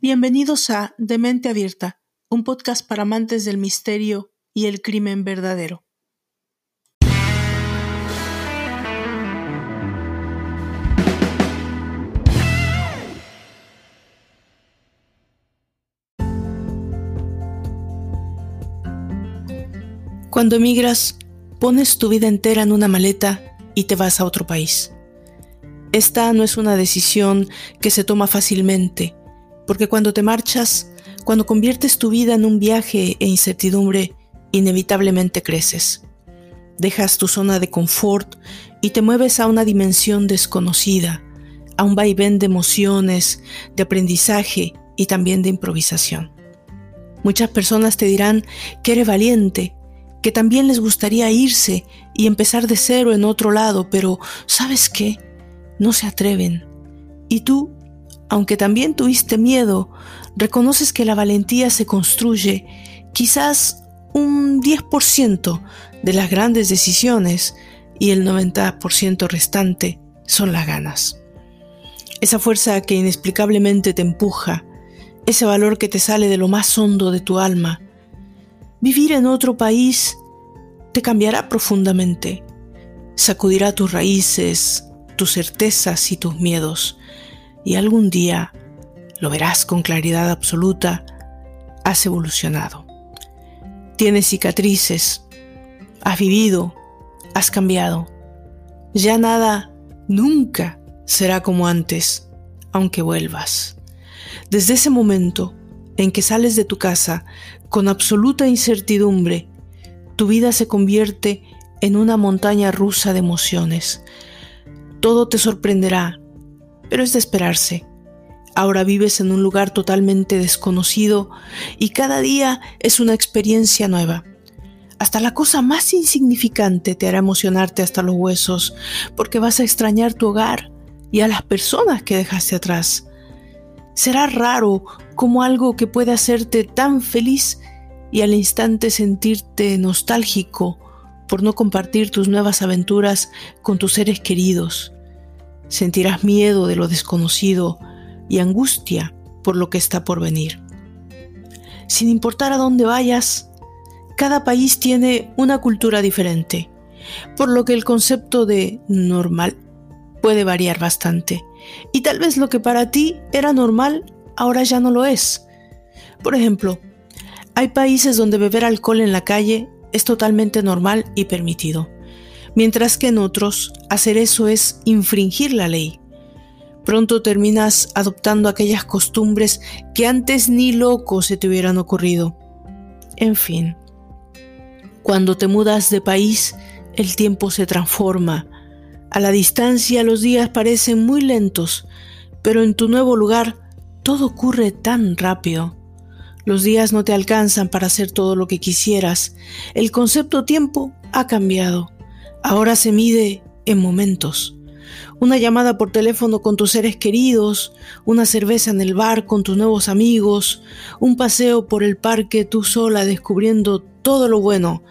Bienvenidos a De Mente Abierta, un podcast para amantes del misterio y el crimen verdadero. Cuando emigras, pones tu vida entera en una maleta y te vas a otro país. Esta no es una decisión que se toma fácilmente, porque cuando te marchas, cuando conviertes tu vida en un viaje e incertidumbre, inevitablemente creces. Dejas tu zona de confort y te mueves a una dimensión desconocida, a un vaivén de emociones, de aprendizaje y también de improvisación. Muchas personas te dirán que eres valiente, que también les gustaría irse y empezar de cero en otro lado, pero ¿sabes qué? No se atreven. Y tú aunque también tuviste miedo, reconoces que la valentía se construye quizás un 10% de las grandes decisiones y el 90% restante son las ganas. Esa fuerza que inexplicablemente te empuja, ese valor que te sale de lo más hondo de tu alma. Vivir en otro país te cambiará profundamente, sacudirá tus raíces, tus certezas y tus miedos y algún día, lo verás con claridad absoluta, has evolucionado. Tienes cicatrices, has vivido, has cambiado. Ya nada, nunca será como antes, aunque vuelvas. Desde ese momento en que sales de tu casa con absoluta incertidumbre, tu vida se convierte en una montaña rusa de emociones. Todo te sorprenderá, pero es de esperarse. Ahora vives en un lugar totalmente desconocido y cada día es una experiencia nueva. Hasta la cosa más insignificante te hará emocionarte hasta los huesos, porque vas a extrañar tu hogar y a las personas que dejaste atrás. Será raro como algo que puede hacerte tan feliz y al instante sentirte nostálgico por no compartir tus nuevas aventuras con tus seres queridos. Sentirás miedo de lo desconocido y angustia por lo que está por venir. Sin importar a dónde vayas, cada país tiene una cultura diferente, por lo que el concepto de normal puede variar bastante. Y tal vez lo que para ti era normal ahora ya no lo es. Por ejemplo, hay países donde beber alcohol en la calle es totalmente normal y permitido mientras que en otros hacer eso es infringir la ley. Pronto terminas adoptando aquellas costumbres que antes ni loco se te hubieran ocurrido. En fin, cuando te mudas de país, el tiempo se transforma. A la distancia los días parecen muy lentos, pero en tu nuevo lugar todo ocurre tan rápido. Los días no te alcanzan para hacer todo lo que quisieras. El concepto tiempo ha cambiado. Ahora se mide en momentos. Una llamada por teléfono con tus seres queridos, una cerveza en el bar con tus nuevos amigos, un paseo por el parque tú sola descubriendo todo lo bueno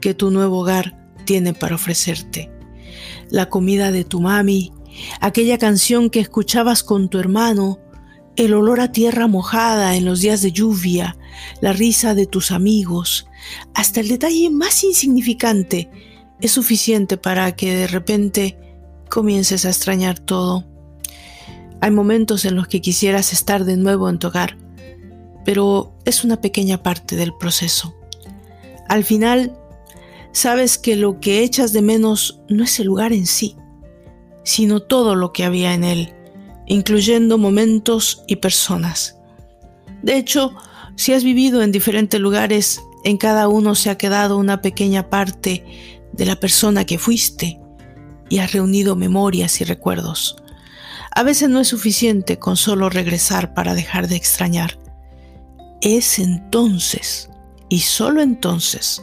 que tu nuevo hogar tiene para ofrecerte. La comida de tu mami, aquella canción que escuchabas con tu hermano, el olor a tierra mojada en los días de lluvia, la risa de tus amigos, hasta el detalle más insignificante es suficiente para que de repente comiences a extrañar todo. Hay momentos en los que quisieras estar de nuevo en tu hogar, pero es una pequeña parte del proceso. Al final, sabes que lo que echas de menos no es el lugar en sí, sino todo lo que había en él, incluyendo momentos y personas. De hecho, si has vivido en diferentes lugares, en cada uno se ha quedado una pequeña parte de la persona que fuiste y has reunido memorias y recuerdos. A veces no es suficiente con solo regresar para dejar de extrañar. Es entonces, y solo entonces,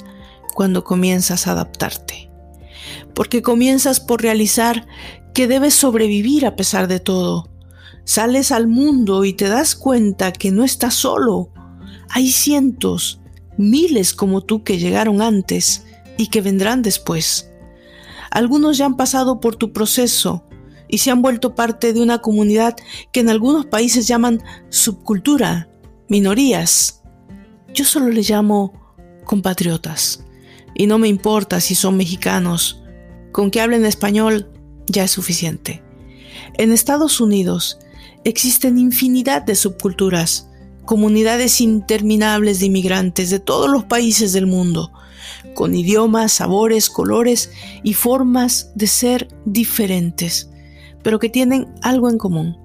cuando comienzas a adaptarte. Porque comienzas por realizar que debes sobrevivir a pesar de todo. Sales al mundo y te das cuenta que no estás solo. Hay cientos, miles como tú que llegaron antes y que vendrán después. Algunos ya han pasado por tu proceso y se han vuelto parte de una comunidad que en algunos países llaman subcultura, minorías. Yo solo les llamo compatriotas. Y no me importa si son mexicanos. Con que hablen español ya es suficiente. En Estados Unidos existen infinidad de subculturas, comunidades interminables de inmigrantes de todos los países del mundo, con idiomas, sabores, colores y formas de ser diferentes, pero que tienen algo en común,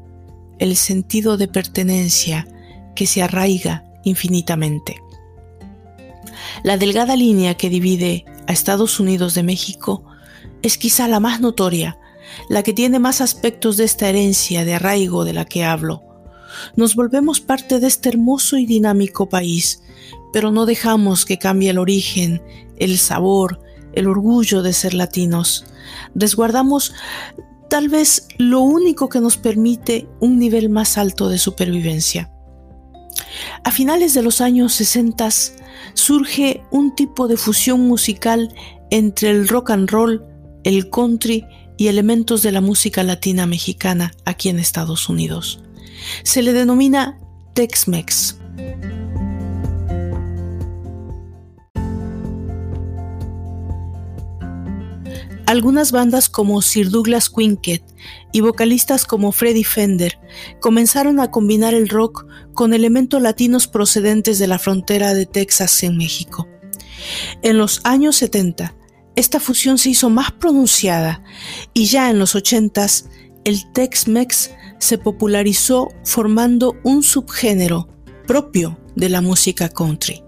el sentido de pertenencia que se arraiga infinitamente. La delgada línea que divide a Estados Unidos de México es quizá la más notoria, la que tiene más aspectos de esta herencia de arraigo de la que hablo. Nos volvemos parte de este hermoso y dinámico país, pero no dejamos que cambie el origen, el sabor, el orgullo de ser latinos. Resguardamos tal vez lo único que nos permite un nivel más alto de supervivencia. A finales de los años 60 surge un tipo de fusión musical entre el rock and roll, el country y elementos de la música latina mexicana aquí en Estados Unidos. Se le denomina Tex-Mex. Algunas bandas como Sir Douglas Quinket y vocalistas como Freddie Fender comenzaron a combinar el rock con elementos latinos procedentes de la frontera de Texas en México. En los años 70, esta fusión se hizo más pronunciada y ya en los 80 el Tex-Mex se popularizó formando un subgénero propio de la música country.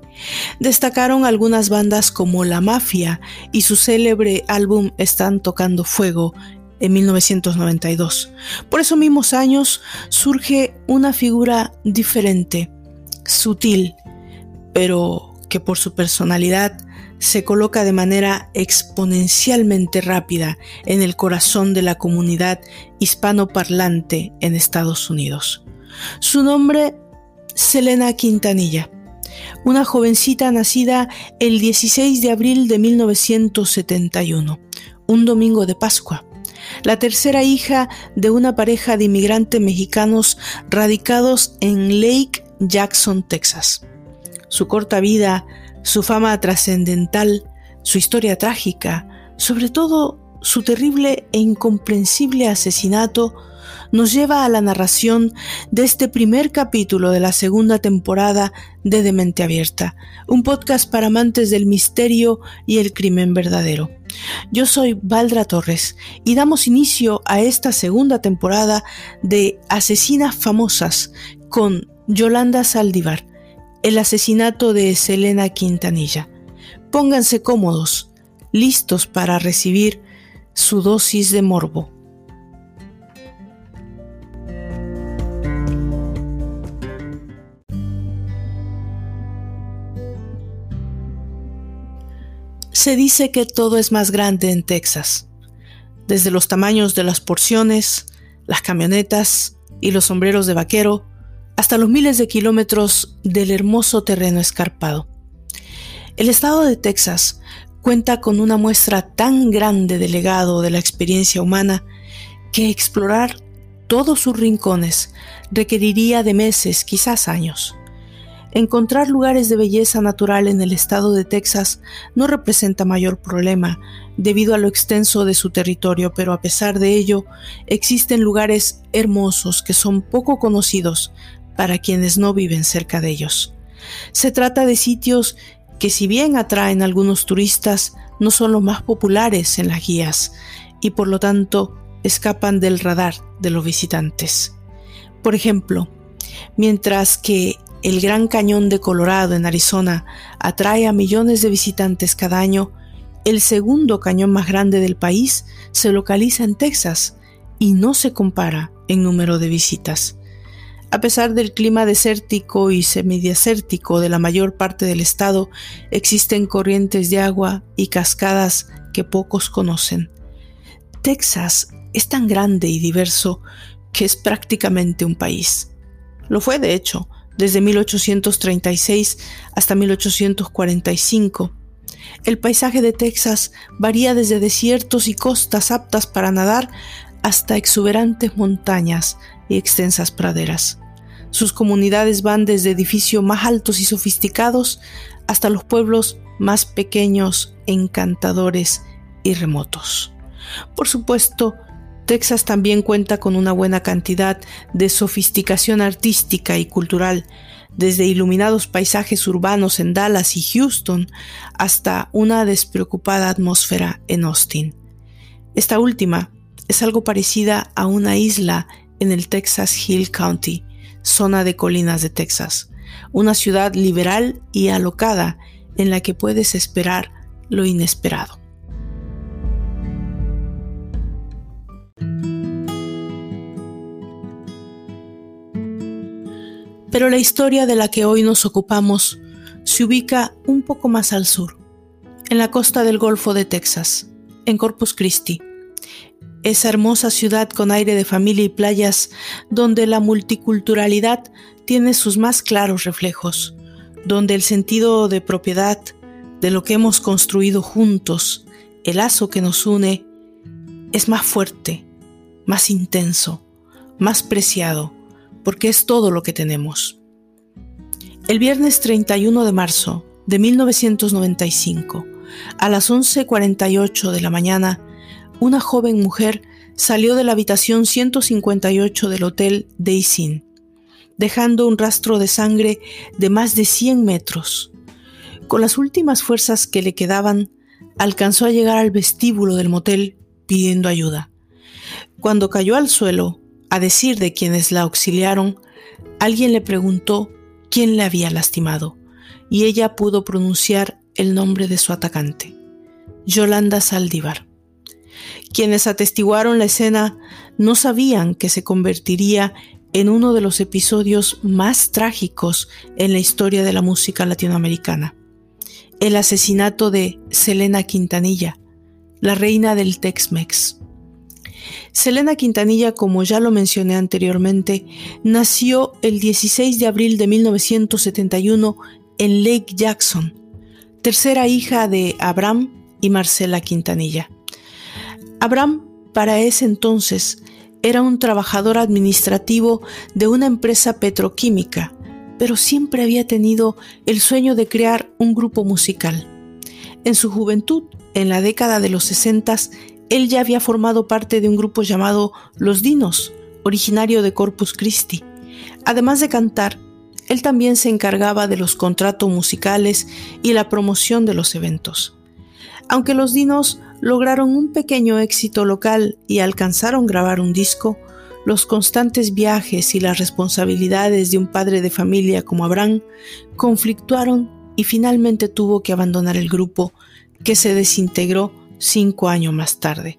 Destacaron algunas bandas como La Mafia y su célebre álbum Están tocando fuego en 1992. Por esos mismos años surge una figura diferente, sutil, pero que por su personalidad se coloca de manera exponencialmente rápida en el corazón de la comunidad hispanoparlante en Estados Unidos. Su nombre, Selena Quintanilla una jovencita nacida el 16 de abril de 1971, un domingo de Pascua, la tercera hija de una pareja de inmigrantes mexicanos radicados en Lake Jackson, Texas. Su corta vida, su fama trascendental, su historia trágica, sobre todo su terrible e incomprensible asesinato, nos lleva a la narración de este primer capítulo de la segunda temporada de Demente Abierta, un podcast para amantes del misterio y el crimen verdadero. Yo soy Valdra Torres y damos inicio a esta segunda temporada de Asesinas Famosas con Yolanda Saldívar, el asesinato de Selena Quintanilla. Pónganse cómodos, listos para recibir su dosis de morbo. Se dice que todo es más grande en Texas, desde los tamaños de las porciones, las camionetas y los sombreros de vaquero, hasta los miles de kilómetros del hermoso terreno escarpado. El estado de Texas cuenta con una muestra tan grande de legado de la experiencia humana que explorar todos sus rincones requeriría de meses, quizás años. Encontrar lugares de belleza natural en el estado de Texas no representa mayor problema debido a lo extenso de su territorio, pero a pesar de ello, existen lugares hermosos que son poco conocidos para quienes no viven cerca de ellos. Se trata de sitios que si bien atraen a algunos turistas, no son los más populares en las guías y por lo tanto escapan del radar de los visitantes. Por ejemplo, mientras que el Gran Cañón de Colorado en Arizona atrae a millones de visitantes cada año, el segundo cañón más grande del país se localiza en Texas y no se compara en número de visitas. A pesar del clima desértico y semidesértico de la mayor parte del estado, existen corrientes de agua y cascadas que pocos conocen. Texas es tan grande y diverso que es prácticamente un país. Lo fue, de hecho, desde 1836 hasta 1845. El paisaje de Texas varía desde desiertos y costas aptas para nadar hasta exuberantes montañas y extensas praderas. Sus comunidades van desde edificios más altos y sofisticados hasta los pueblos más pequeños, encantadores y remotos. Por supuesto, Texas también cuenta con una buena cantidad de sofisticación artística y cultural, desde iluminados paisajes urbanos en Dallas y Houston hasta una despreocupada atmósfera en Austin. Esta última es algo parecida a una isla en el Texas Hill County, zona de colinas de Texas, una ciudad liberal y alocada en la que puedes esperar lo inesperado. Pero la historia de la que hoy nos ocupamos se ubica un poco más al sur, en la costa del Golfo de Texas, en Corpus Christi, esa hermosa ciudad con aire de familia y playas donde la multiculturalidad tiene sus más claros reflejos, donde el sentido de propiedad, de lo que hemos construido juntos, el lazo que nos une, es más fuerte, más intenso, más preciado, porque es todo lo que tenemos. El viernes 31 de marzo de 1995, a las 11.48 de la mañana, una joven mujer salió de la habitación 158 del Hotel Daisy, dejando un rastro de sangre de más de 100 metros. Con las últimas fuerzas que le quedaban, alcanzó a llegar al vestíbulo del motel pidiendo ayuda. Cuando cayó al suelo, a decir de quienes la auxiliaron, alguien le preguntó quién le había lastimado, y ella pudo pronunciar el nombre de su atacante, Yolanda Saldívar. Quienes atestiguaron la escena no sabían que se convertiría en uno de los episodios más trágicos en la historia de la música latinoamericana. El asesinato de Selena Quintanilla, la reina del Tex-Mex. Selena Quintanilla, como ya lo mencioné anteriormente, nació el 16 de abril de 1971 en Lake Jackson, tercera hija de Abraham y Marcela Quintanilla. Abraham, para ese entonces, era un trabajador administrativo de una empresa petroquímica, pero siempre había tenido el sueño de crear un grupo musical. En su juventud, en la década de los 60, él ya había formado parte de un grupo llamado Los Dinos, originario de Corpus Christi. Además de cantar, él también se encargaba de los contratos musicales y la promoción de los eventos. Aunque los Dinos lograron un pequeño éxito local y alcanzaron grabar un disco, los constantes viajes y las responsabilidades de un padre de familia como Abraham conflictuaron y finalmente tuvo que abandonar el grupo que se desintegró cinco años más tarde.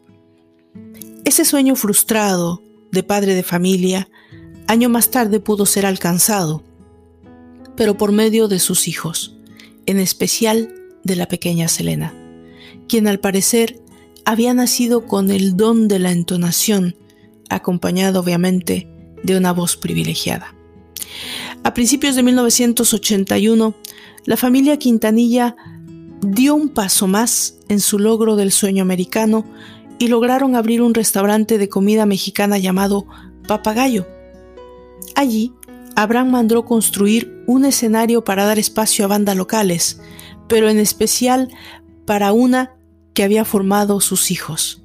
Ese sueño frustrado de padre de familia, año más tarde pudo ser alcanzado, pero por medio de sus hijos, en especial de la pequeña Selena, quien al parecer había nacido con el don de la entonación, acompañado obviamente de una voz privilegiada. A principios de 1981, la familia Quintanilla dio un paso más en su logro del sueño americano y lograron abrir un restaurante de comida mexicana llamado Papagayo. Allí, Abraham mandó construir un escenario para dar espacio a bandas locales, pero en especial para una que había formado sus hijos,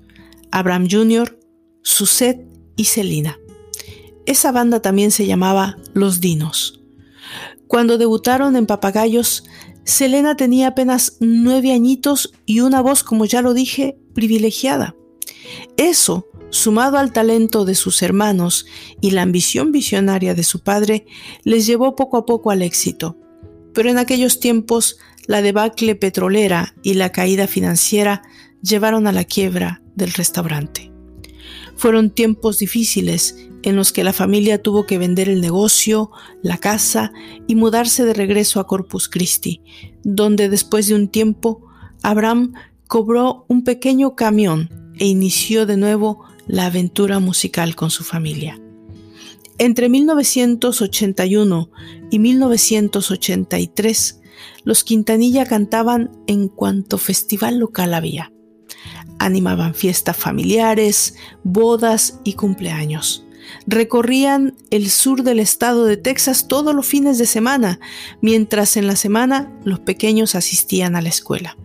Abraham Jr., Suset y Selina. Esa banda también se llamaba Los Dinos. Cuando debutaron en Papagayos, Selena tenía apenas nueve añitos y una voz, como ya lo dije, privilegiada. Eso, sumado al talento de sus hermanos y la ambición visionaria de su padre, les llevó poco a poco al éxito. Pero en aquellos tiempos, la debacle petrolera y la caída financiera llevaron a la quiebra del restaurante. Fueron tiempos difíciles en los que la familia tuvo que vender el negocio, la casa y mudarse de regreso a Corpus Christi, donde después de un tiempo Abraham cobró un pequeño camión e inició de nuevo la aventura musical con su familia. Entre 1981 y 1983, los Quintanilla cantaban en cuanto festival local había. Animaban fiestas familiares, bodas y cumpleaños. Recorrían el sur del estado de Texas todos los fines de semana, mientras en la semana los pequeños asistían a la escuela.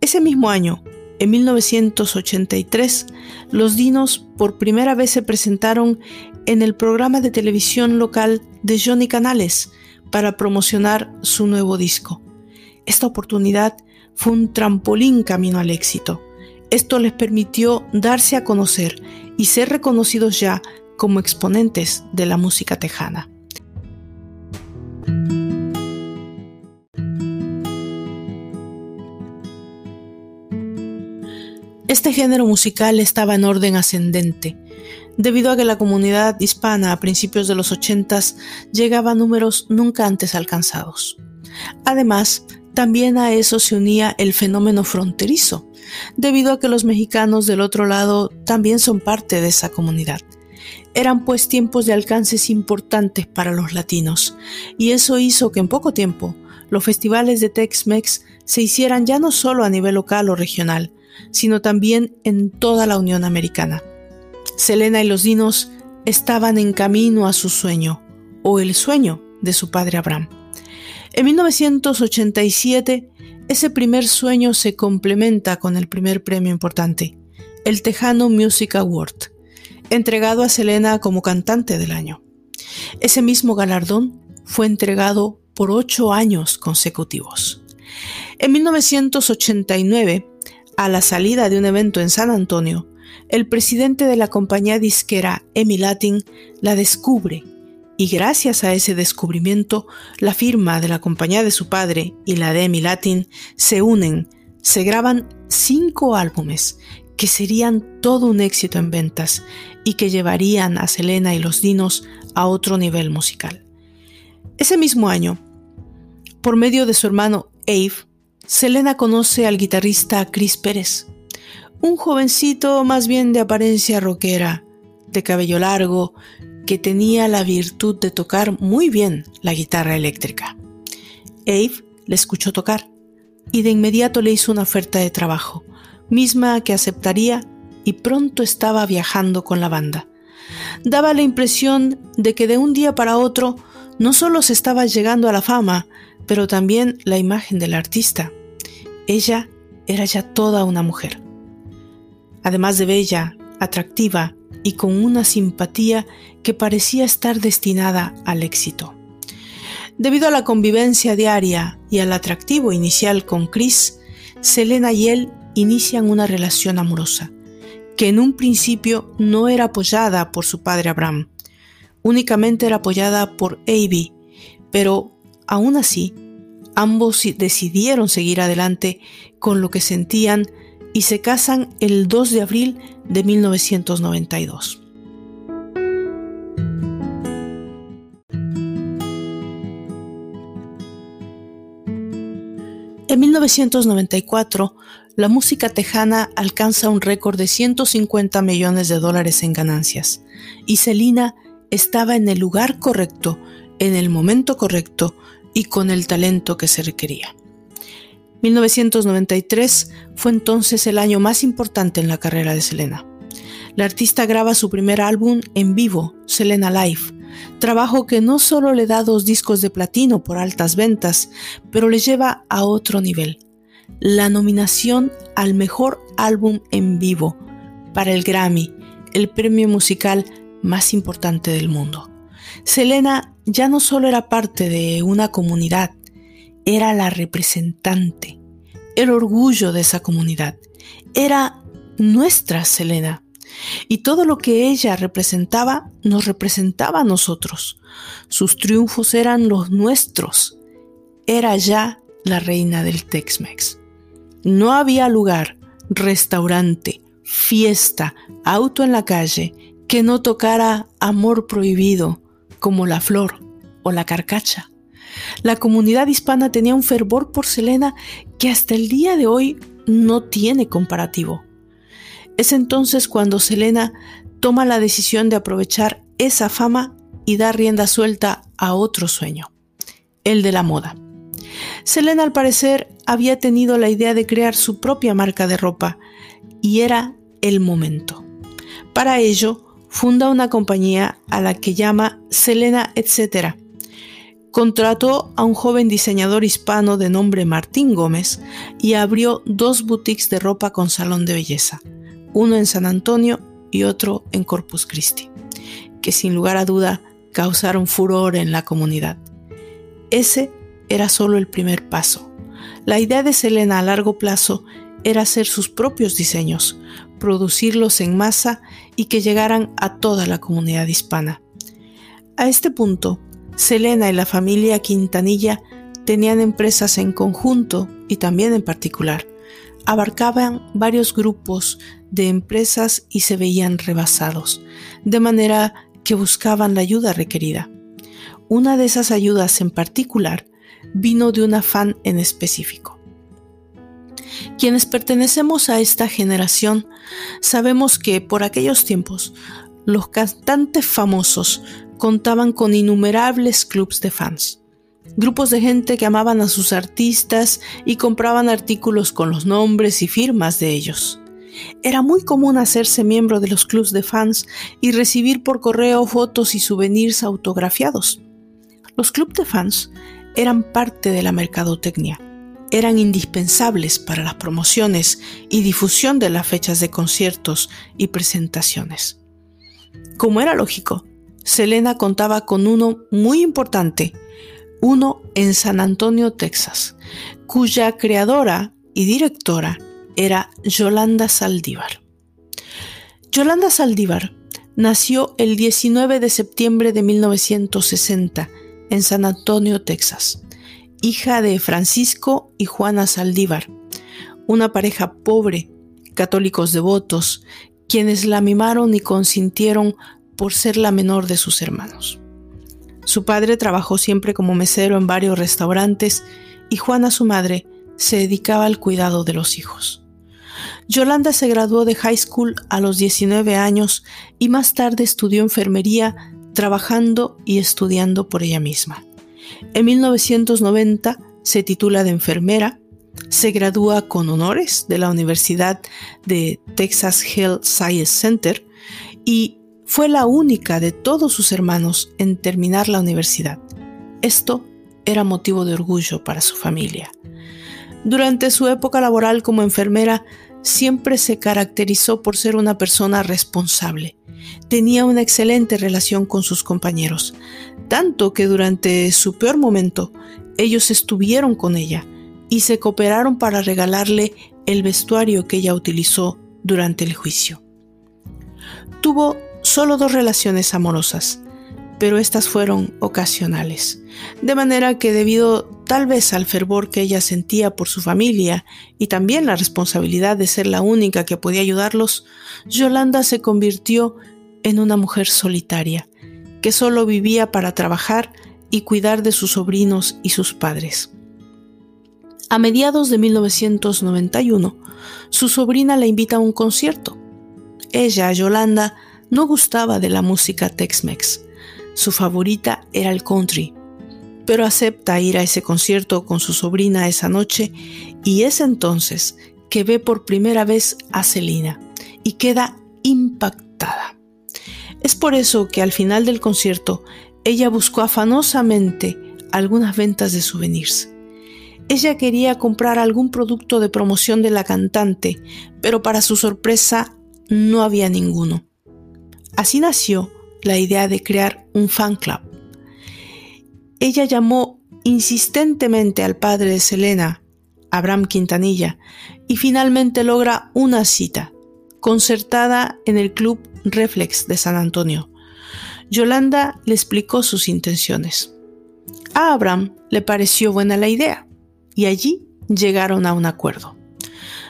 Ese mismo año, en 1983, los Dinos por primera vez se presentaron en el programa de televisión local de Johnny Canales para promocionar su nuevo disco. Esta oportunidad fue un trampolín camino al éxito. Esto les permitió darse a conocer y ser reconocidos ya como exponentes de la música tejana. Este género musical estaba en orden ascendente, debido a que la comunidad hispana a principios de los ochentas llegaba a números nunca antes alcanzados. Además, también a eso se unía el fenómeno fronterizo, debido a que los mexicanos del otro lado también son parte de esa comunidad. Eran pues tiempos de alcances importantes para los latinos, y eso hizo que en poco tiempo los festivales de Tex-Mex se hicieran ya no solo a nivel local o regional, sino también en toda la Unión Americana. Selena y los dinos estaban en camino a su sueño, o el sueño de su padre Abraham. En 1987, ese primer sueño se complementa con el primer premio importante, el Tejano Music Award, entregado a Selena como cantante del año. Ese mismo galardón fue entregado por ocho años consecutivos. En 1989, a la salida de un evento en San Antonio, el presidente de la compañía disquera Emi Latin la descubre y gracias a ese descubrimiento la firma de la compañía de su padre y la de Emi Latin se unen, se graban cinco álbumes que serían todo un éxito en ventas y que llevarían a Selena y los Dinos a otro nivel musical. Ese mismo año, por medio de su hermano Ave, Selena conoce al guitarrista Chris Pérez, un jovencito más bien de apariencia rockera, de cabello largo, que tenía la virtud de tocar muy bien la guitarra eléctrica. Ave le escuchó tocar y de inmediato le hizo una oferta de trabajo, misma que aceptaría y pronto estaba viajando con la banda. Daba la impresión de que de un día para otro no solo se estaba llegando a la fama, pero también la imagen del artista. Ella era ya toda una mujer. Además de bella, atractiva y con una simpatía que parecía estar destinada al éxito. Debido a la convivencia diaria y al atractivo inicial con Chris, Selena y él inician una relación amorosa, que en un principio no era apoyada por su padre Abraham, únicamente era apoyada por Avi, pero aún así ambos decidieron seguir adelante con lo que sentían y se casan el 2 de abril de 1992. En 1994, la música tejana alcanza un récord de 150 millones de dólares en ganancias y Selena estaba en el lugar correcto, en el momento correcto y con el talento que se requería. 1993 fue entonces el año más importante en la carrera de Selena. La artista graba su primer álbum en vivo, Selena Live, trabajo que no solo le da dos discos de platino por altas ventas, pero le lleva a otro nivel, la nominación al mejor álbum en vivo para el Grammy, el premio musical más importante del mundo. Selena ya no solo era parte de una comunidad, era la representante, el orgullo de esa comunidad, era nuestra Selena. Y todo lo que ella representaba nos representaba a nosotros. Sus triunfos eran los nuestros. Era ya la reina del Tex-Mex. No había lugar, restaurante, fiesta, auto en la calle que no tocara amor prohibido, como la flor o la carcacha. La comunidad hispana tenía un fervor por Selena que hasta el día de hoy no tiene comparativo. Es entonces cuando Selena toma la decisión de aprovechar esa fama y dar rienda suelta a otro sueño, el de la moda. Selena al parecer había tenido la idea de crear su propia marca de ropa y era el momento. Para ello, funda una compañía a la que llama Selena Etc. Contrató a un joven diseñador hispano de nombre Martín Gómez y abrió dos boutiques de ropa con salón de belleza, uno en San Antonio y otro en Corpus Christi, que sin lugar a duda causaron furor en la comunidad. Ese era solo el primer paso. La idea de Selena a largo plazo era hacer sus propios diseños, producirlos en masa y que llegaran a toda la comunidad hispana. A este punto, Selena y la familia Quintanilla tenían empresas en conjunto y también en particular. Abarcaban varios grupos de empresas y se veían rebasados, de manera que buscaban la ayuda requerida. Una de esas ayudas en particular vino de una fan en específico. Quienes pertenecemos a esta generación sabemos que por aquellos tiempos los cantantes famosos contaban con innumerables clubs de fans, grupos de gente que amaban a sus artistas y compraban artículos con los nombres y firmas de ellos. Era muy común hacerse miembro de los clubs de fans y recibir por correo fotos y souvenirs autografiados. Los clubs de fans eran parte de la mercadotecnia. Eran indispensables para las promociones y difusión de las fechas de conciertos y presentaciones. Como era lógico, Selena contaba con uno muy importante, uno en San Antonio, Texas, cuya creadora y directora era Yolanda Saldívar. Yolanda Saldívar nació el 19 de septiembre de 1960 en San Antonio, Texas, hija de Francisco y Juana Saldívar, una pareja pobre, católicos devotos, quienes la mimaron y consintieron por ser la menor de sus hermanos. Su padre trabajó siempre como mesero en varios restaurantes y Juana, su madre, se dedicaba al cuidado de los hijos. Yolanda se graduó de high school a los 19 años y más tarde estudió enfermería trabajando y estudiando por ella misma. En 1990 se titula de enfermera, se gradúa con honores de la Universidad de Texas Health Science Center y fue la única de todos sus hermanos en terminar la universidad. Esto era motivo de orgullo para su familia. Durante su época laboral como enfermera, siempre se caracterizó por ser una persona responsable, tenía una excelente relación con sus compañeros, tanto que durante su peor momento ellos estuvieron con ella y se cooperaron para regalarle el vestuario que ella utilizó durante el juicio. Tuvo solo dos relaciones amorosas, pero estas fueron ocasionales, de manera que debido tal vez al fervor que ella sentía por su familia y también la responsabilidad de ser la única que podía ayudarlos, Yolanda se convirtió en una mujer solitaria, que solo vivía para trabajar y cuidar de sus sobrinos y sus padres. A mediados de 1991, su sobrina la invita a un concierto. Ella, Yolanda, no gustaba de la música Tex-Mex. Su favorita era el country, pero acepta ir a ese concierto con su sobrina esa noche y es entonces que ve por primera vez a Selina y queda impactada. Es por eso que al final del concierto ella buscó afanosamente algunas ventas de souvenirs. Ella quería comprar algún producto de promoción de la cantante, pero para su sorpresa no había ninguno. Así nació la idea de crear un fan club. Ella llamó insistentemente al padre de Selena, Abraham Quintanilla, y finalmente logra una cita, concertada en el club Reflex de San Antonio. Yolanda le explicó sus intenciones. A Abraham le pareció buena la idea y allí llegaron a un acuerdo.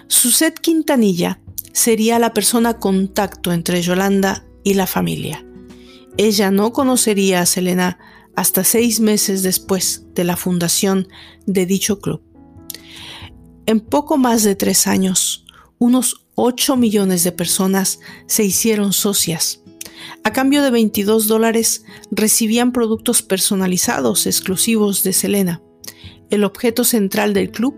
Suset Quintanilla sería la persona contacto entre Yolanda y la familia. Ella no conocería a Selena hasta seis meses después de la fundación de dicho club. En poco más de tres años, unos 8 millones de personas se hicieron socias. A cambio de 22 dólares recibían productos personalizados exclusivos de Selena. el objeto central del club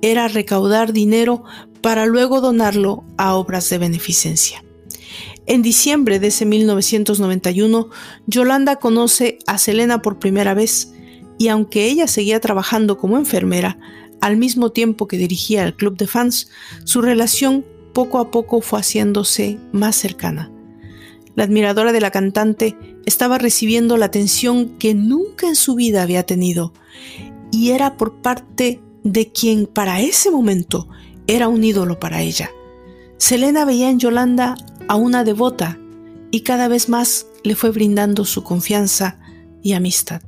era recaudar dinero para luego donarlo a obras de beneficencia. En diciembre de ese 1991, Yolanda conoce a Selena por primera vez y aunque ella seguía trabajando como enfermera, al mismo tiempo que dirigía el club de fans, su relación poco a poco fue haciéndose más cercana. La admiradora de la cantante estaba recibiendo la atención que nunca en su vida había tenido y era por parte de quien para ese momento era un ídolo para ella. Selena veía en Yolanda a una devota y cada vez más le fue brindando su confianza y amistad,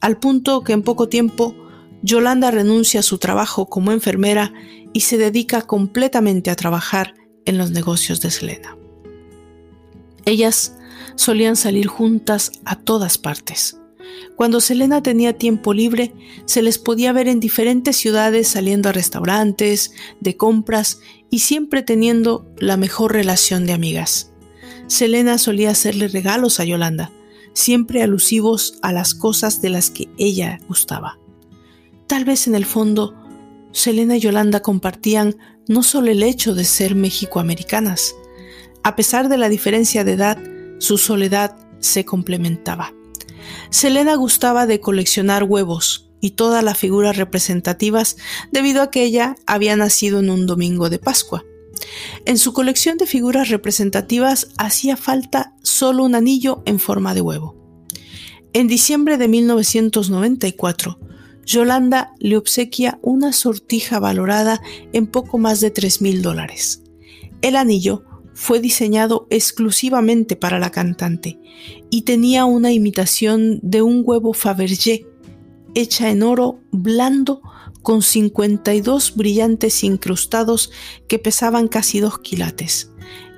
al punto que en poco tiempo Yolanda renuncia a su trabajo como enfermera y se dedica completamente a trabajar en los negocios de Selena. Ellas solían salir juntas a todas partes. Cuando Selena tenía tiempo libre, se les podía ver en diferentes ciudades saliendo a restaurantes, de compras y siempre teniendo la mejor relación de amigas. Selena solía hacerle regalos a Yolanda, siempre alusivos a las cosas de las que ella gustaba. Tal vez en el fondo, Selena y Yolanda compartían no solo el hecho de ser mexicoamericanas, a pesar de la diferencia de edad, su soledad se complementaba. Selena gustaba de coleccionar huevos y todas las figuras representativas debido a que ella había nacido en un domingo de Pascua. En su colección de figuras representativas hacía falta solo un anillo en forma de huevo. En diciembre de 1994, Yolanda le obsequia una sortija valorada en poco más de 3 mil dólares. El anillo fue diseñado exclusivamente para la cantante y tenía una imitación de un huevo Fabergé hecha en oro blando con 52 brillantes incrustados que pesaban casi dos quilates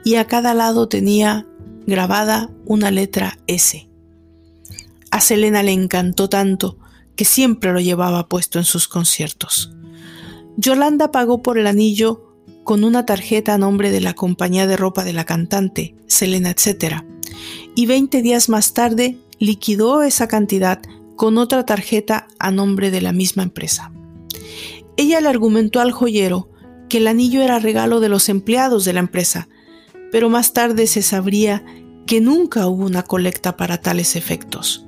y a cada lado tenía grabada una letra S. A Selena le encantó tanto que siempre lo llevaba puesto en sus conciertos. Yolanda pagó por el anillo con una tarjeta a nombre de la compañía de ropa de la cantante, Selena etc. Y 20 días más tarde liquidó esa cantidad con otra tarjeta a nombre de la misma empresa. Ella le argumentó al joyero que el anillo era regalo de los empleados de la empresa, pero más tarde se sabría que nunca hubo una colecta para tales efectos.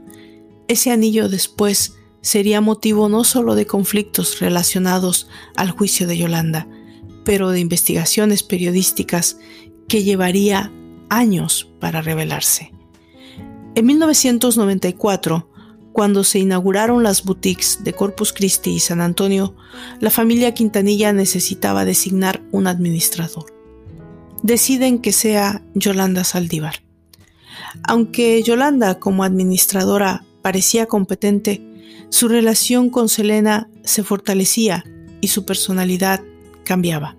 Ese anillo después sería motivo no solo de conflictos relacionados al juicio de Yolanda, pero de investigaciones periodísticas que llevaría años para revelarse. En 1994, cuando se inauguraron las boutiques de Corpus Christi y San Antonio, la familia Quintanilla necesitaba designar un administrador. Deciden que sea Yolanda Saldívar. Aunque Yolanda como administradora parecía competente, su relación con Selena se fortalecía y su personalidad cambiaba.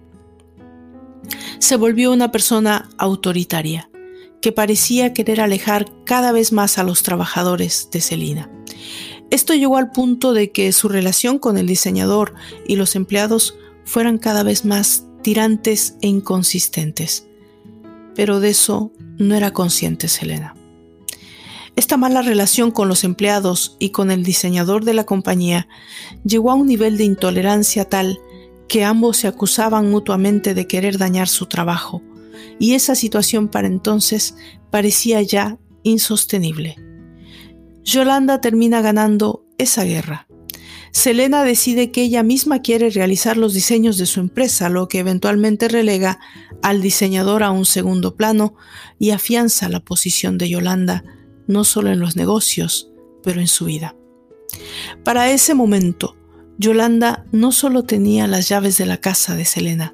Se volvió una persona autoritaria, que parecía querer alejar cada vez más a los trabajadores de Selina. Esto llegó al punto de que su relación con el diseñador y los empleados fueran cada vez más tirantes e inconsistentes. Pero de eso no era consciente Selena. Esta mala relación con los empleados y con el diseñador de la compañía llegó a un nivel de intolerancia tal que ambos se acusaban mutuamente de querer dañar su trabajo, y esa situación para entonces parecía ya insostenible. Yolanda termina ganando esa guerra. Selena decide que ella misma quiere realizar los diseños de su empresa, lo que eventualmente relega al diseñador a un segundo plano y afianza la posición de Yolanda no solo en los negocios, pero en su vida. Para ese momento, Yolanda no solo tenía las llaves de la casa de Selena,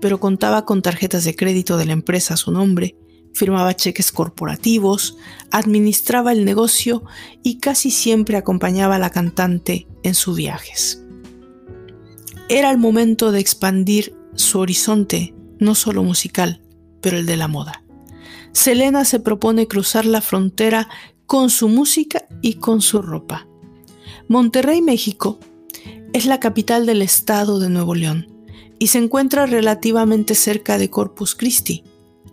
pero contaba con tarjetas de crédito de la empresa a su nombre, firmaba cheques corporativos, administraba el negocio y casi siempre acompañaba a la cantante en sus viajes. Era el momento de expandir su horizonte, no solo musical, pero el de la moda. Selena se propone cruzar la frontera con su música y con su ropa. Monterrey, México, es la capital del estado de Nuevo León y se encuentra relativamente cerca de Corpus Christi,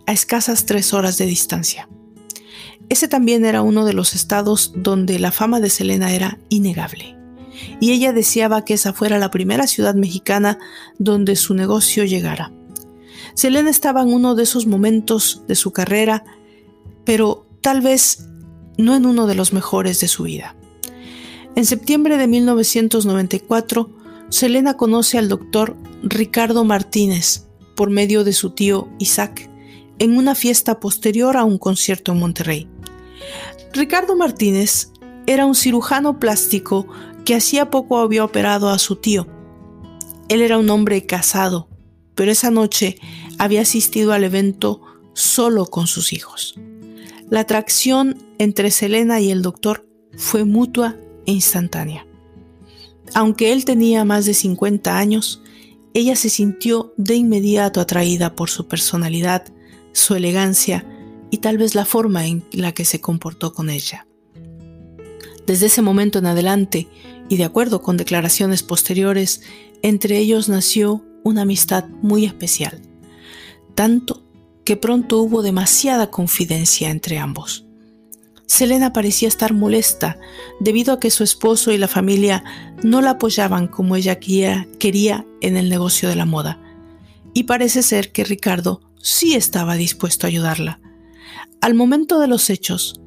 a escasas tres horas de distancia. Ese también era uno de los estados donde la fama de Selena era innegable. y ella deseaba que esa fuera la primera ciudad mexicana donde su negocio llegara. Selena estaba en uno de esos momentos de su carrera, pero tal vez no en uno de los mejores de su vida. En septiembre de 1994, Selena conoce al doctor Ricardo Martínez por medio de su tío Isaac en una fiesta posterior a un concierto en Monterrey. Ricardo Martínez era un cirujano plástico que hacía poco había operado a su tío. Él era un hombre casado, pero esa noche había asistido al evento solo con sus hijos. La atracción entre Selena y el doctor fue mutua instantánea. Aunque él tenía más de 50 años, ella se sintió de inmediato atraída por su personalidad, su elegancia y tal vez la forma en la que se comportó con ella. Desde ese momento en adelante, y de acuerdo con declaraciones posteriores, entre ellos nació una amistad muy especial, tanto que pronto hubo demasiada confidencia entre ambos. Selena parecía estar molesta debido a que su esposo y la familia no la apoyaban como ella quería, en el negocio de la moda, y parece ser que Ricardo sí estaba dispuesto a ayudarla. Al momento de los hechos,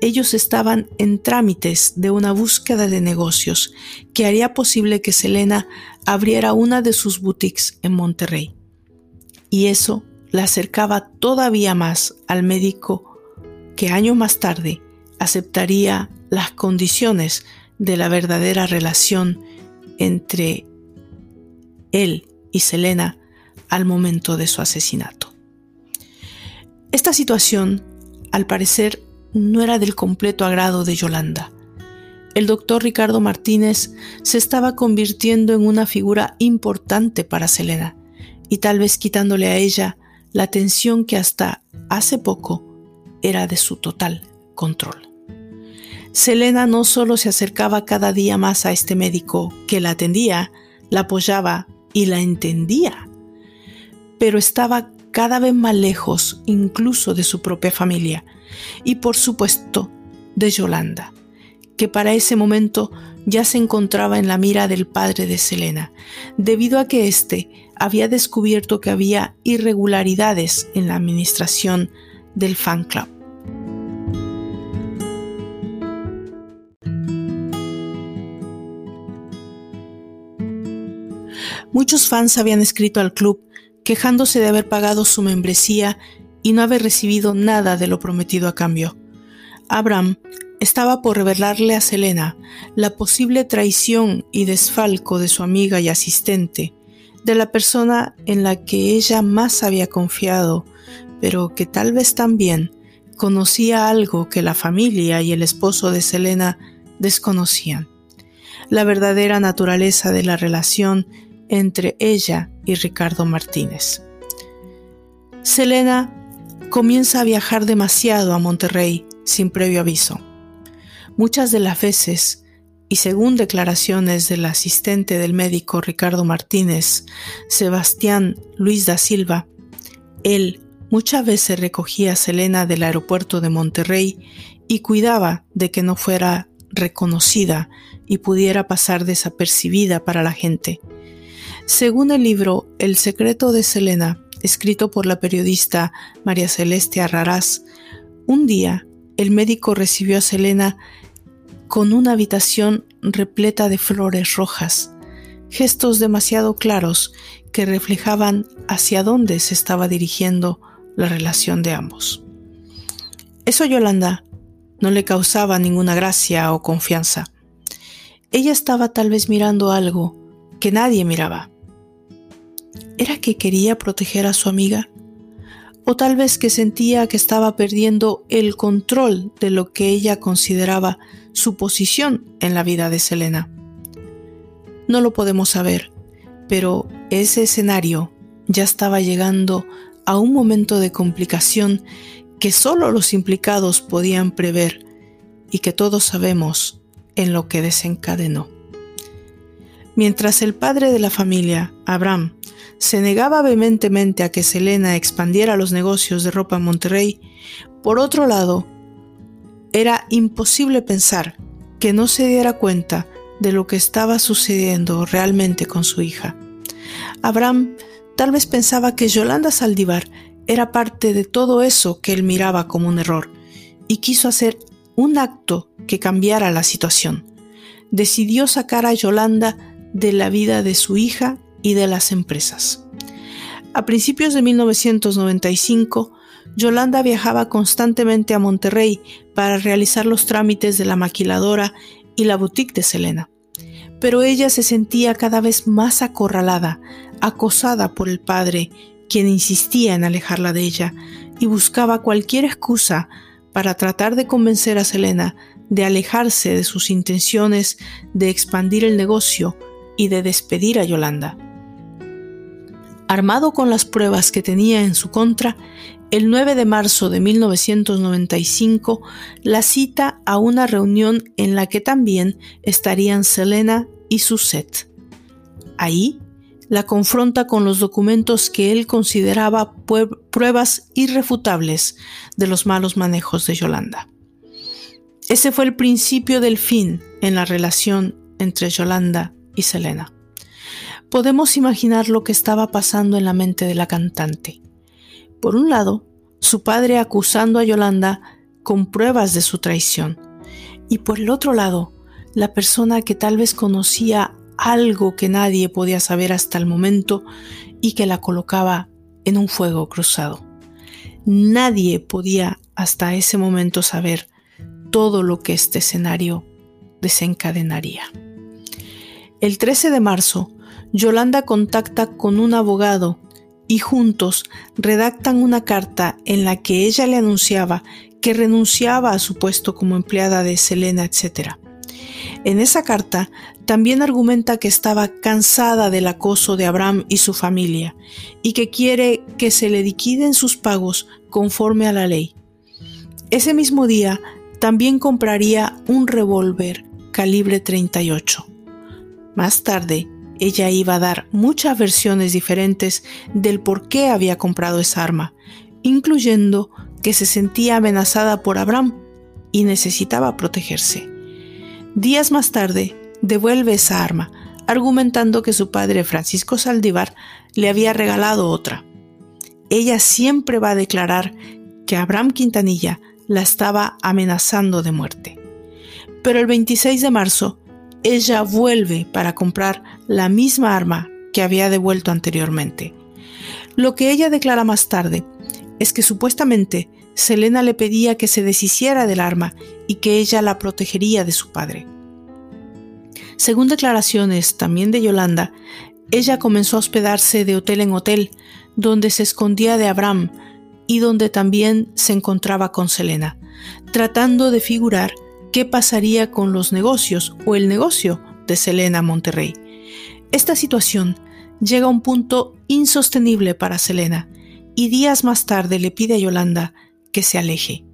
ellos estaban en trámites de una búsqueda de negocios que haría posible que Selena abriera una de sus boutiques en Monterrey. Y eso la acercaba todavía más al médico que años más tarde aceptaría las condiciones de la verdadera relación entre él y Selena al momento de su asesinato. Esta situación, al parecer, no era del completo agrado de Yolanda. El doctor Ricardo Martínez se estaba convirtiendo en una figura importante para Selena y tal vez quitándole a ella la atención que hasta hace poco era de su total control. Selena no solo se acercaba cada día más a este médico que la atendía, la apoyaba y la entendía, pero estaba cada vez más lejos incluso de su propia familia y por supuesto de Yolanda, que para ese momento ya se encontraba en la mira del padre de Selena, debido a que éste había descubierto que había irregularidades en la administración del fan club. Muchos fans habían escrito al club quejándose de haber pagado su membresía y no haber recibido nada de lo prometido a cambio. Abraham estaba por revelarle a Selena la posible traición y desfalco de su amiga y asistente, de la persona en la que ella más había confiado, pero que tal vez también conocía algo que la familia y el esposo de Selena desconocían, la verdadera naturaleza de la relación entre ella y Ricardo Martínez. Selena comienza a viajar demasiado a Monterrey sin previo aviso. Muchas de las veces, y según declaraciones del asistente del médico Ricardo Martínez, Sebastián Luis da Silva, él muchas veces recogía a Selena del aeropuerto de Monterrey y cuidaba de que no fuera reconocida y pudiera pasar desapercibida para la gente. Según el libro El secreto de Selena, escrito por la periodista María Celeste Arrarás, un día el médico recibió a Selena con una habitación repleta de flores rojas, gestos demasiado claros que reflejaban hacia dónde se estaba dirigiendo la relación de ambos. Eso Yolanda no le causaba ninguna gracia o confianza. Ella estaba tal vez mirando algo que nadie miraba. ¿Era que quería proteger a su amiga? ¿O tal vez que sentía que estaba perdiendo el control de lo que ella consideraba su posición en la vida de Selena? No lo podemos saber, pero ese escenario ya estaba llegando a un momento de complicación que solo los implicados podían prever y que todos sabemos en lo que desencadenó. Mientras el padre de la familia, Abraham, se negaba vehementemente a que Selena expandiera los negocios de ropa en Monterrey, por otro lado, era imposible pensar que no se diera cuenta de lo que estaba sucediendo realmente con su hija. Abraham tal vez pensaba que Yolanda Saldívar era parte de todo eso que él miraba como un error y quiso hacer un acto que cambiara la situación. Decidió sacar a Yolanda de la vida de su hija y de las empresas. A principios de 1995, Yolanda viajaba constantemente a Monterrey para realizar los trámites de la maquiladora y la boutique de Selena. Pero ella se sentía cada vez más acorralada, acosada por el padre, quien insistía en alejarla de ella y buscaba cualquier excusa para tratar de convencer a Selena de alejarse de sus intenciones de expandir el negocio y de despedir a Yolanda. Armado con las pruebas que tenía en su contra, el 9 de marzo de 1995 la cita a una reunión en la que también estarían Selena y Suzette. Ahí la confronta con los documentos que él consideraba pruebas irrefutables de los malos manejos de Yolanda. Ese fue el principio del fin en la relación entre Yolanda y Selena. Podemos imaginar lo que estaba pasando en la mente de la cantante. Por un lado, su padre acusando a Yolanda con pruebas de su traición. Y por el otro lado, la persona que tal vez conocía algo que nadie podía saber hasta el momento y que la colocaba en un fuego cruzado. Nadie podía hasta ese momento saber todo lo que este escenario desencadenaría. El 13 de marzo, Yolanda contacta con un abogado y juntos redactan una carta en la que ella le anunciaba que renunciaba a su puesto como empleada de Selena, etc. En esa carta también argumenta que estaba cansada del acoso de Abraham y su familia y que quiere que se le liquiden sus pagos conforme a la ley. Ese mismo día también compraría un revólver calibre 38. Más tarde, ella iba a dar muchas versiones diferentes del por qué había comprado esa arma, incluyendo que se sentía amenazada por Abraham y necesitaba protegerse. Días más tarde, devuelve esa arma, argumentando que su padre Francisco Saldívar le había regalado otra. Ella siempre va a declarar que Abraham Quintanilla la estaba amenazando de muerte. Pero el 26 de marzo, ella vuelve para comprar la misma arma que había devuelto anteriormente. Lo que ella declara más tarde es que supuestamente Selena le pedía que se deshiciera del arma y que ella la protegería de su padre. Según declaraciones también de Yolanda, ella comenzó a hospedarse de hotel en hotel, donde se escondía de Abraham y donde también se encontraba con Selena, tratando de figurar qué pasaría con los negocios o el negocio de Selena Monterrey. Esta situación llega a un punto insostenible para Selena y días más tarde le pide a Yolanda que se aleje,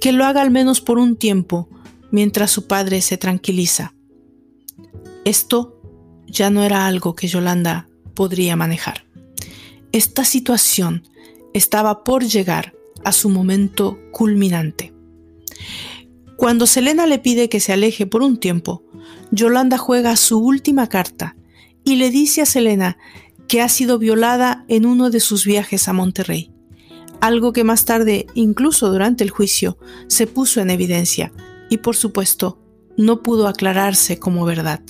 que lo haga al menos por un tiempo mientras su padre se tranquiliza. Esto ya no era algo que Yolanda podría manejar. Esta situación estaba por llegar a su momento culminante. Cuando Selena le pide que se aleje por un tiempo, Yolanda juega su última carta y le dice a Selena que ha sido violada en uno de sus viajes a Monterrey, algo que más tarde, incluso durante el juicio, se puso en evidencia y por supuesto no pudo aclararse como verdad.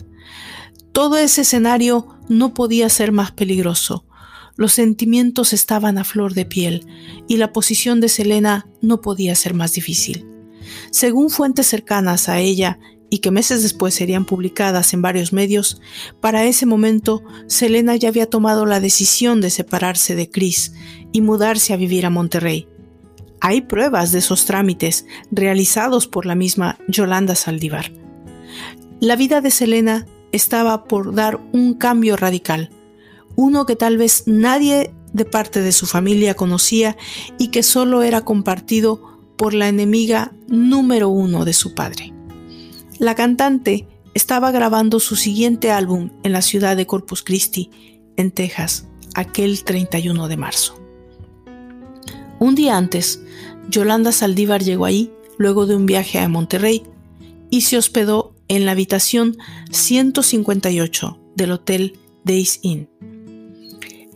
Todo ese escenario no podía ser más peligroso. Los sentimientos estaban a flor de piel y la posición de Selena no podía ser más difícil. Según fuentes cercanas a ella y que meses después serían publicadas en varios medios, para ese momento Selena ya había tomado la decisión de separarse de Chris y mudarse a vivir a Monterrey. Hay pruebas de esos trámites realizados por la misma Yolanda Saldívar. La vida de Selena estaba por dar un cambio radical, uno que tal vez nadie de parte de su familia conocía y que solo era compartido por la enemiga número uno de su padre. La cantante estaba grabando su siguiente álbum en la ciudad de Corpus Christi, en Texas, aquel 31 de marzo. Un día antes, Yolanda Saldívar llegó ahí luego de un viaje a Monterrey y se hospedó en la habitación 158 del Hotel Days Inn.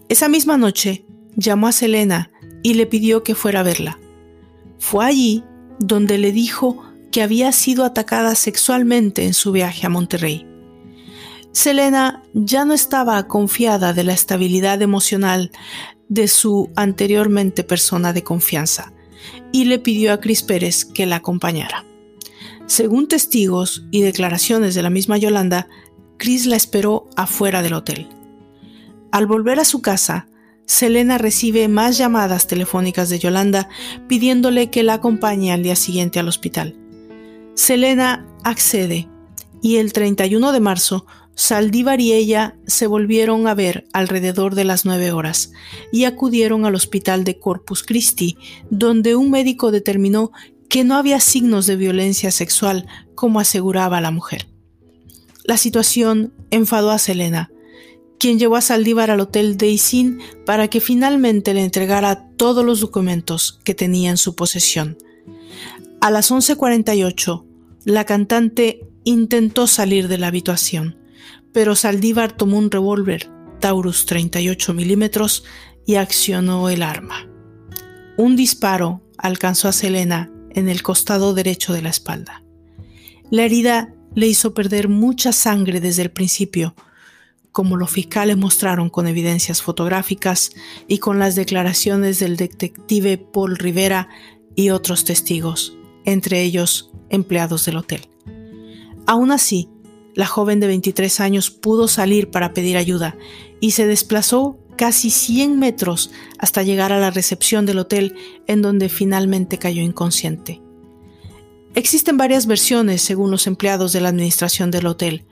Esa misma noche llamó a Selena y le pidió que fuera a verla. Fue allí donde le dijo que había sido atacada sexualmente en su viaje a Monterrey. Selena ya no estaba confiada de la estabilidad emocional de su anteriormente persona de confianza y le pidió a Chris Pérez que la acompañara. Según testigos y declaraciones de la misma Yolanda, Chris la esperó afuera del hotel. Al volver a su casa, Selena recibe más llamadas telefónicas de Yolanda pidiéndole que la acompañe al día siguiente al hospital. Selena accede y el 31 de marzo Saldívar y ella se volvieron a ver alrededor de las nueve horas y acudieron al hospital de Corpus Christi, donde un médico determinó que no había signos de violencia sexual, como aseguraba la mujer. La situación enfadó a Selena, quien llevó a Saldívar al hotel Deisin para que finalmente le entregara todos los documentos que tenía en su posesión. A las 11:48, la cantante intentó salir de la habitación, pero Saldívar tomó un revólver Taurus 38 milímetros y accionó el arma. Un disparo alcanzó a Selena en el costado derecho de la espalda. La herida le hizo perder mucha sangre desde el principio, como los fiscales mostraron con evidencias fotográficas y con las declaraciones del detective Paul Rivera y otros testigos, entre ellos empleados del hotel. Aún así, la joven de 23 años pudo salir para pedir ayuda y se desplazó casi 100 metros hasta llegar a la recepción del hotel en donde finalmente cayó inconsciente. Existen varias versiones según los empleados de la administración del hotel.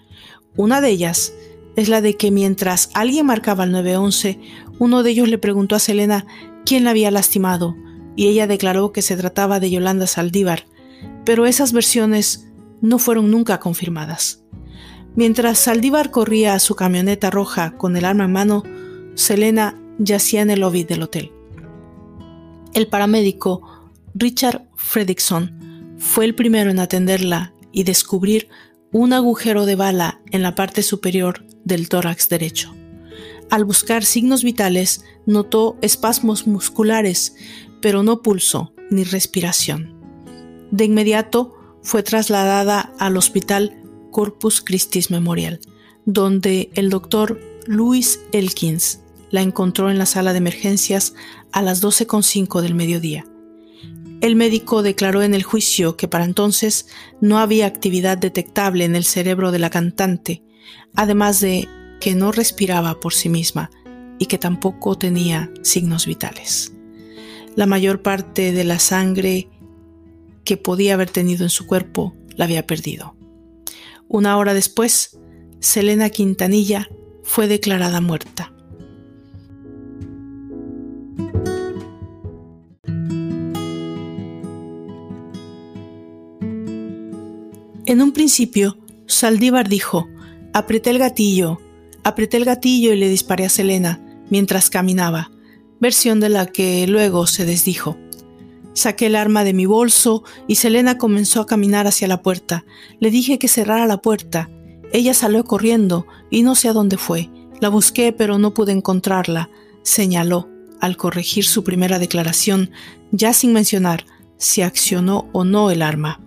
Una de ellas es la de que mientras alguien marcaba el 911, uno de ellos le preguntó a Selena quién la había lastimado y ella declaró que se trataba de Yolanda Saldívar, pero esas versiones no fueron nunca confirmadas. Mientras Saldívar corría a su camioneta roja con el arma en mano, Selena yacía en el lobby del hotel. El paramédico Richard Fredrickson fue el primero en atenderla y descubrir un agujero de bala en la parte superior del tórax derecho. Al buscar signos vitales, notó espasmos musculares, pero no pulso ni respiración. De inmediato fue trasladada al hospital Corpus Christi Memorial, donde el doctor Louis Elkins la encontró en la sala de emergencias a las 12.05 del mediodía. El médico declaró en el juicio que para entonces no había actividad detectable en el cerebro de la cantante, además de que no respiraba por sí misma y que tampoco tenía signos vitales. La mayor parte de la sangre que podía haber tenido en su cuerpo la había perdido. Una hora después, Selena Quintanilla fue declarada muerta. En un principio, Saldívar dijo, apreté el gatillo, apreté el gatillo y le disparé a Selena mientras caminaba, versión de la que luego se desdijo. Saqué el arma de mi bolso y Selena comenzó a caminar hacia la puerta. Le dije que cerrara la puerta. Ella salió corriendo y no sé a dónde fue. La busqué pero no pude encontrarla, señaló al corregir su primera declaración, ya sin mencionar si accionó o no el arma.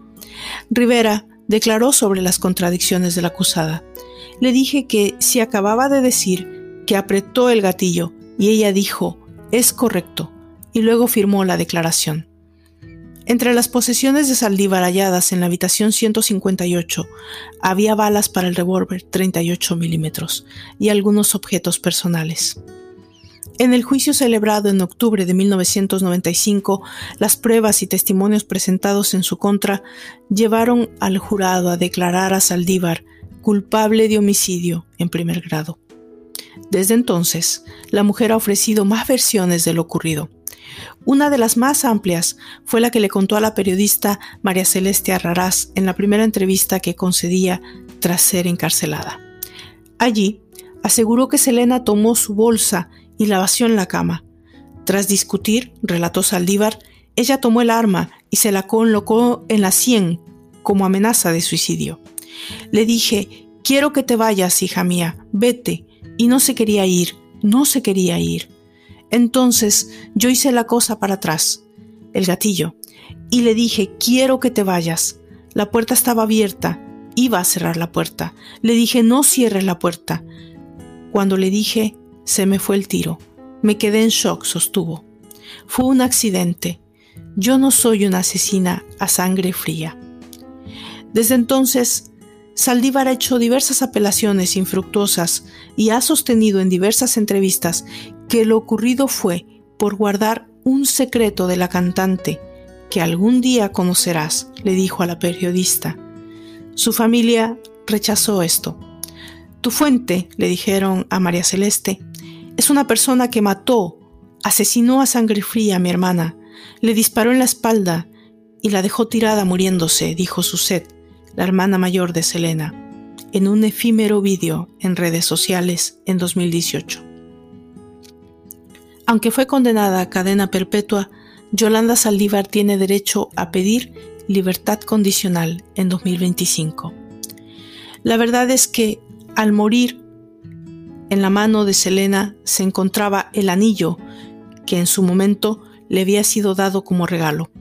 Rivera declaró sobre las contradicciones de la acusada. Le dije que si acababa de decir que apretó el gatillo y ella dijo, es correcto, y luego firmó la declaración. Entre las posesiones de Saldívar halladas en la habitación 158 había balas para el revólver 38 milímetros y algunos objetos personales. En el juicio celebrado en octubre de 1995, las pruebas y testimonios presentados en su contra llevaron al jurado a declarar a Saldívar culpable de homicidio en primer grado. Desde entonces, la mujer ha ofrecido más versiones de lo ocurrido. Una de las más amplias fue la que le contó a la periodista María Celeste Arrarás en la primera entrevista que concedía tras ser encarcelada. Allí, aseguró que Selena tomó su bolsa y la vació en la cama. Tras discutir, relató Saldívar, ella tomó el arma y se la colocó en la sien como amenaza de suicidio. Le dije, quiero que te vayas, hija mía, vete. Y no se quería ir, no se quería ir. Entonces yo hice la cosa para atrás, el gatillo, y le dije, quiero que te vayas. La puerta estaba abierta, iba a cerrar la puerta. Le dije, no cierres la puerta. Cuando le dije, se me fue el tiro. Me quedé en shock, sostuvo. Fue un accidente. Yo no soy una asesina a sangre fría. Desde entonces, Saldívar ha hecho diversas apelaciones infructuosas y ha sostenido en diversas entrevistas que lo ocurrido fue por guardar un secreto de la cantante que algún día conocerás, le dijo a la periodista. Su familia rechazó esto. Tu fuente, le dijeron a María Celeste, es una persona que mató, asesinó a sangre fría a mi hermana, le disparó en la espalda y la dejó tirada muriéndose, dijo Suset, la hermana mayor de Selena, en un efímero vídeo en redes sociales en 2018. Aunque fue condenada a cadena perpetua, Yolanda Saldívar tiene derecho a pedir libertad condicional en 2025. La verdad es que al morir en la mano de Selena se encontraba el anillo que en su momento le había sido dado como regalo,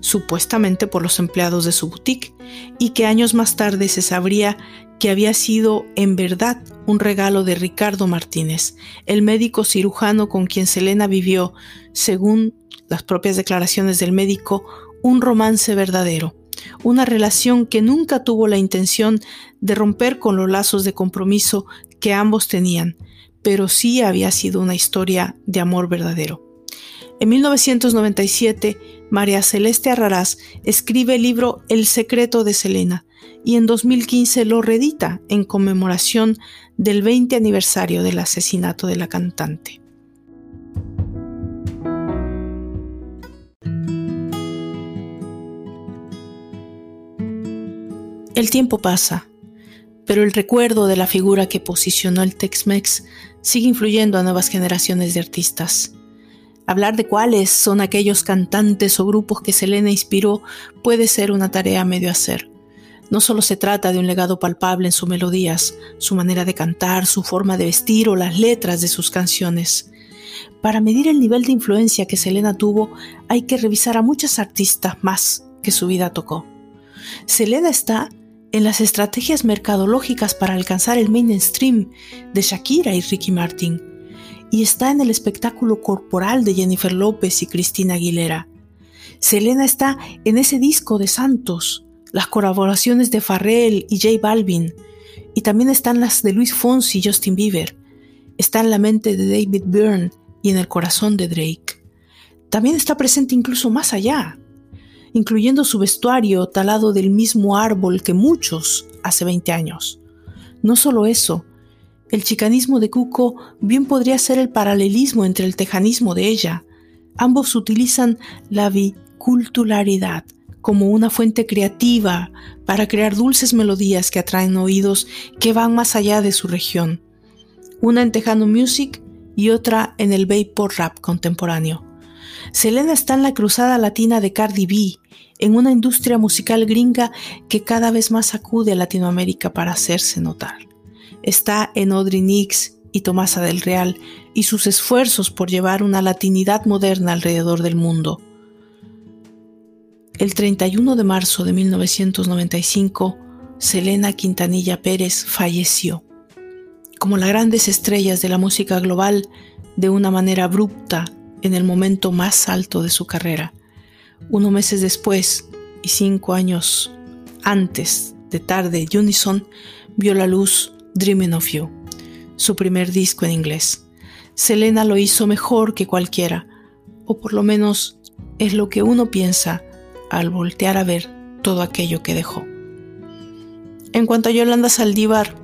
supuestamente por los empleados de su boutique, y que años más tarde se sabría que había sido en verdad un regalo de Ricardo Martínez, el médico cirujano con quien Selena vivió, según las propias declaraciones del médico, un romance verdadero, una relación que nunca tuvo la intención de romper con los lazos de compromiso que ambos tenían, pero sí había sido una historia de amor verdadero. En 1997, María Celeste Arrarás escribe el libro El secreto de Selena y en 2015 lo reedita en conmemoración del 20 aniversario del asesinato de la cantante. El tiempo pasa, pero el recuerdo de la figura que posicionó el Tex-Mex sigue influyendo a nuevas generaciones de artistas. Hablar de cuáles son aquellos cantantes o grupos que Selena inspiró puede ser una tarea medio hacer. No solo se trata de un legado palpable en sus melodías, su manera de cantar, su forma de vestir o las letras de sus canciones. Para medir el nivel de influencia que Selena tuvo, hay que revisar a muchos artistas más que su vida tocó. Selena está en las estrategias mercadológicas para alcanzar el mainstream de Shakira y Ricky Martin, y está en el espectáculo corporal de Jennifer López y Cristina Aguilera. Selena está en ese disco de Santos, las colaboraciones de Farrell y J Balvin, y también están las de Luis Fonsi y Justin Bieber. Está en la mente de David Byrne y en el corazón de Drake. También está presente incluso más allá, incluyendo su vestuario talado del mismo árbol que muchos hace 20 años. No solo eso, el chicanismo de Cuco bien podría ser el paralelismo entre el tejanismo de ella. Ambos utilizan la biculturalidad como una fuente creativa para crear dulces melodías que atraen oídos que van más allá de su región. Una en Tejano Music y otra en el Vapor Rap contemporáneo. Selena está en la cruzada latina de Cardi B, en una industria musical gringa que cada vez más acude a Latinoamérica para hacerse notar. Está en Audrey Nix y Tomasa del Real y sus esfuerzos por llevar una latinidad moderna alrededor del mundo. El 31 de marzo de 1995, Selena Quintanilla Pérez falleció. Como las grandes estrellas de la música global, de una manera abrupta en el momento más alto de su carrera unos meses después y cinco años antes de tarde, Unison vio la luz Dreaming of You, su primer disco en inglés. Selena lo hizo mejor que cualquiera, o por lo menos es lo que uno piensa al voltear a ver todo aquello que dejó. En cuanto a Yolanda Saldívar,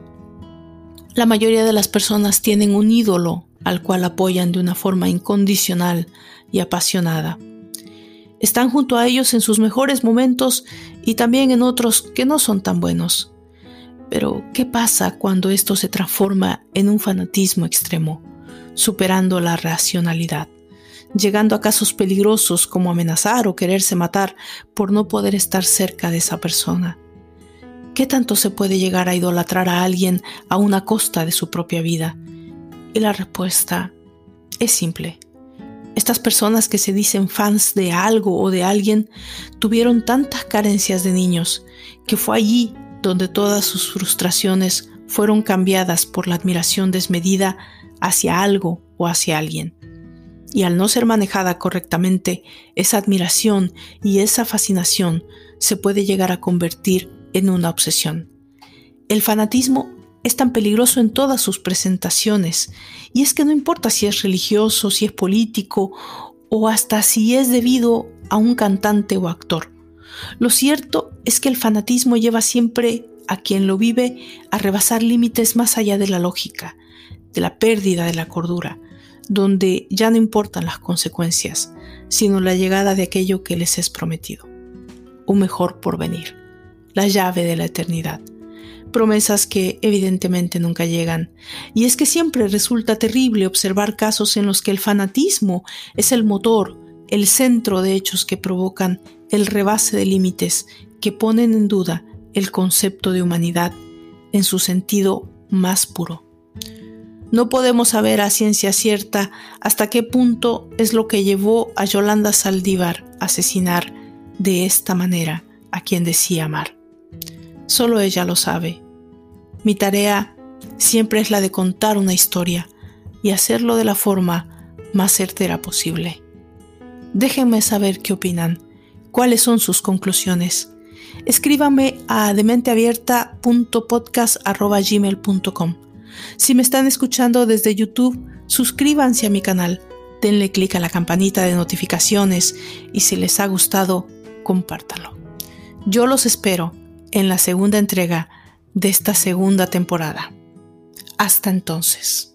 la mayoría de las personas tienen un ídolo al cual apoyan de una forma incondicional y apasionada. Están junto a ellos en sus mejores momentos y también en otros que no son tan buenos. Pero, ¿qué pasa cuando esto se transforma en un fanatismo extremo, superando la racionalidad, llegando a casos peligrosos como amenazar o quererse matar por no poder estar cerca de esa persona? ¿Qué tanto se puede llegar a idolatrar a alguien a una costa de su propia vida? Y la respuesta es simple. Estas personas que se dicen fans de algo o de alguien tuvieron tantas carencias de niños que fue allí donde todas sus frustraciones fueron cambiadas por la admiración desmedida hacia algo o hacia alguien. Y al no ser manejada correctamente, esa admiración y esa fascinación se puede llegar a convertir en una obsesión. El fanatismo es tan peligroso en todas sus presentaciones, y es que no importa si es religioso, si es político o hasta si es debido a un cantante o actor. Lo cierto es que el fanatismo lleva siempre a quien lo vive a rebasar límites más allá de la lógica, de la pérdida de la cordura, donde ya no importan las consecuencias, sino la llegada de aquello que les es prometido, un mejor porvenir, la llave de la eternidad promesas que evidentemente nunca llegan. Y es que siempre resulta terrible observar casos en los que el fanatismo es el motor, el centro de hechos que provocan el rebase de límites que ponen en duda el concepto de humanidad en su sentido más puro. No podemos saber a ciencia cierta hasta qué punto es lo que llevó a Yolanda Saldívar a asesinar de esta manera a quien decía amar. Solo ella lo sabe. Mi tarea siempre es la de contar una historia y hacerlo de la forma más certera posible. Déjenme saber qué opinan, cuáles son sus conclusiones. Escríbame a dementeabierta.podcast.gmail.com. Si me están escuchando desde YouTube, suscríbanse a mi canal, denle clic a la campanita de notificaciones y si les ha gustado, compártanlo. Yo los espero en la segunda entrega de esta segunda temporada. Hasta entonces.